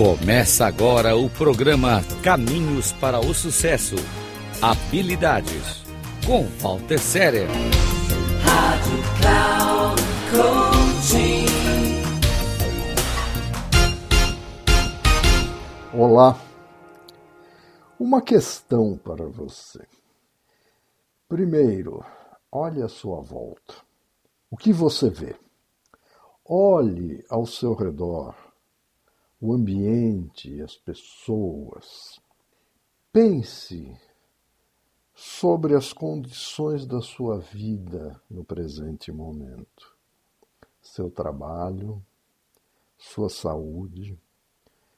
Começa agora o programa Caminhos para o Sucesso. Habilidades. Com Walter Séria. Rádio Cloud Coaching. Olá. Uma questão para você. Primeiro, olhe à sua volta. O que você vê? Olhe ao seu redor o ambiente, as pessoas. Pense sobre as condições da sua vida no presente momento. Seu trabalho, sua saúde,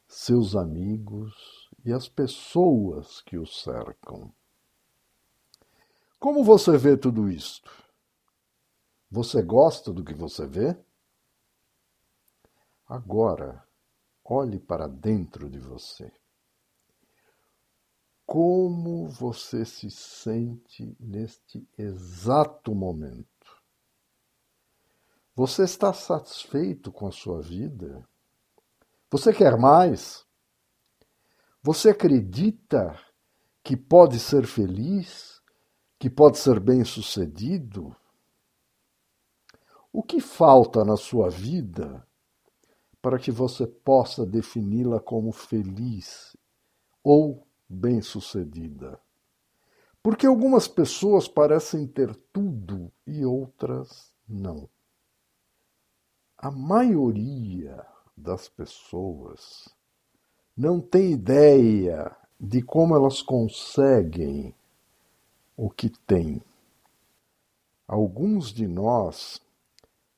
seus amigos e as pessoas que o cercam. Como você vê tudo isto? Você gosta do que você vê? Agora, Olhe para dentro de você. Como você se sente neste exato momento? Você está satisfeito com a sua vida? Você quer mais? Você acredita que pode ser feliz? Que pode ser bem-sucedido? O que falta na sua vida para que você possa defini-la como feliz ou bem-sucedida. Porque algumas pessoas parecem ter tudo e outras não. A maioria das pessoas não tem ideia de como elas conseguem o que têm. Alguns de nós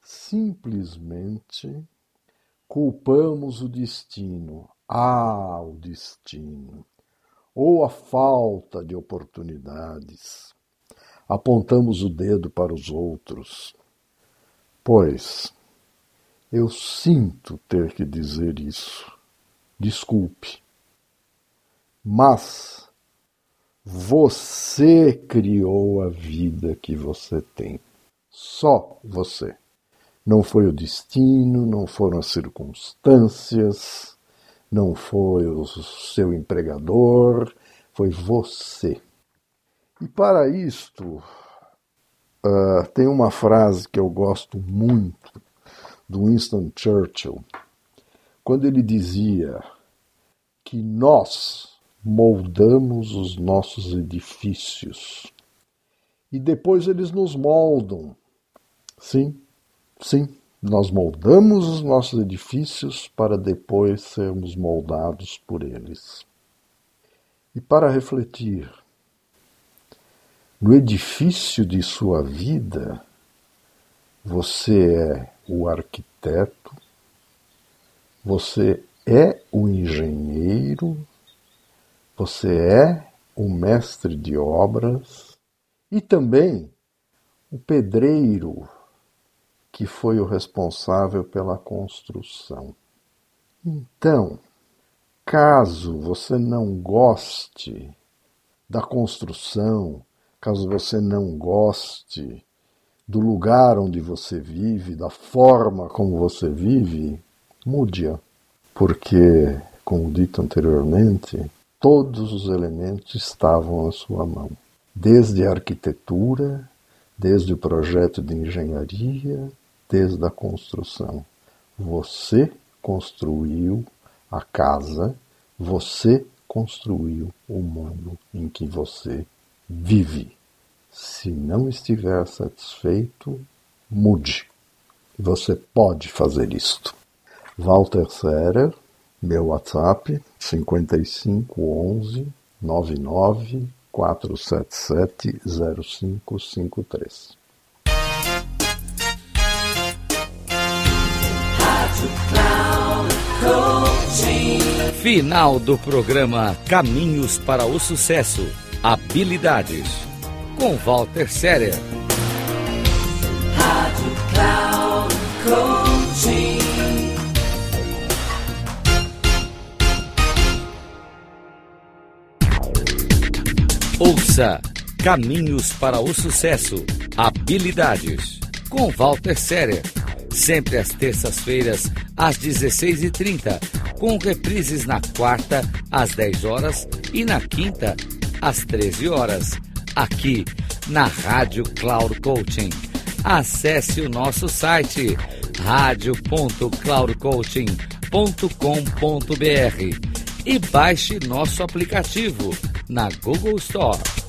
simplesmente culpamos o destino, ah, o destino, ou a falta de oportunidades. Apontamos o dedo para os outros. Pois, eu sinto ter que dizer isso. Desculpe. Mas você criou a vida que você tem. Só você. Não foi o destino, não foram as circunstâncias, não foi o seu empregador, foi você. E para isto, uh, tem uma frase que eu gosto muito do Winston Churchill, quando ele dizia que nós moldamos os nossos edifícios e depois eles nos moldam. Sim, Sim, nós moldamos os nossos edifícios para depois sermos moldados por eles. E para refletir, no edifício de sua vida, você é o arquiteto, você é o engenheiro, você é o mestre de obras e também o pedreiro que foi o responsável pela construção. Então, caso você não goste da construção, caso você não goste do lugar onde você vive, da forma como você vive, mude-a. Porque, como dito anteriormente, todos os elementos estavam à sua mão. Desde a arquitetura, desde o projeto de engenharia, desde a construção. Você construiu a casa, você construiu o mundo em que você vive. Se não estiver satisfeito, mude. Você pode fazer isto. Walter Serer, meu WhatsApp 5511 99 477 0553. Final do programa Caminhos para o Sucesso. Habilidades. Com Walter Séria. Rádio Cloud Coaching. Ouça Caminhos para o Sucesso. Habilidades. Com Walter Séria. Sempre às terças-feiras, às 16h30 com reprises na quarta, às 10 horas e na quinta, às 13 horas, aqui na Rádio Cloud Coaching. Acesse o nosso site radio.cloudcoaching.com.br e baixe nosso aplicativo na Google Store.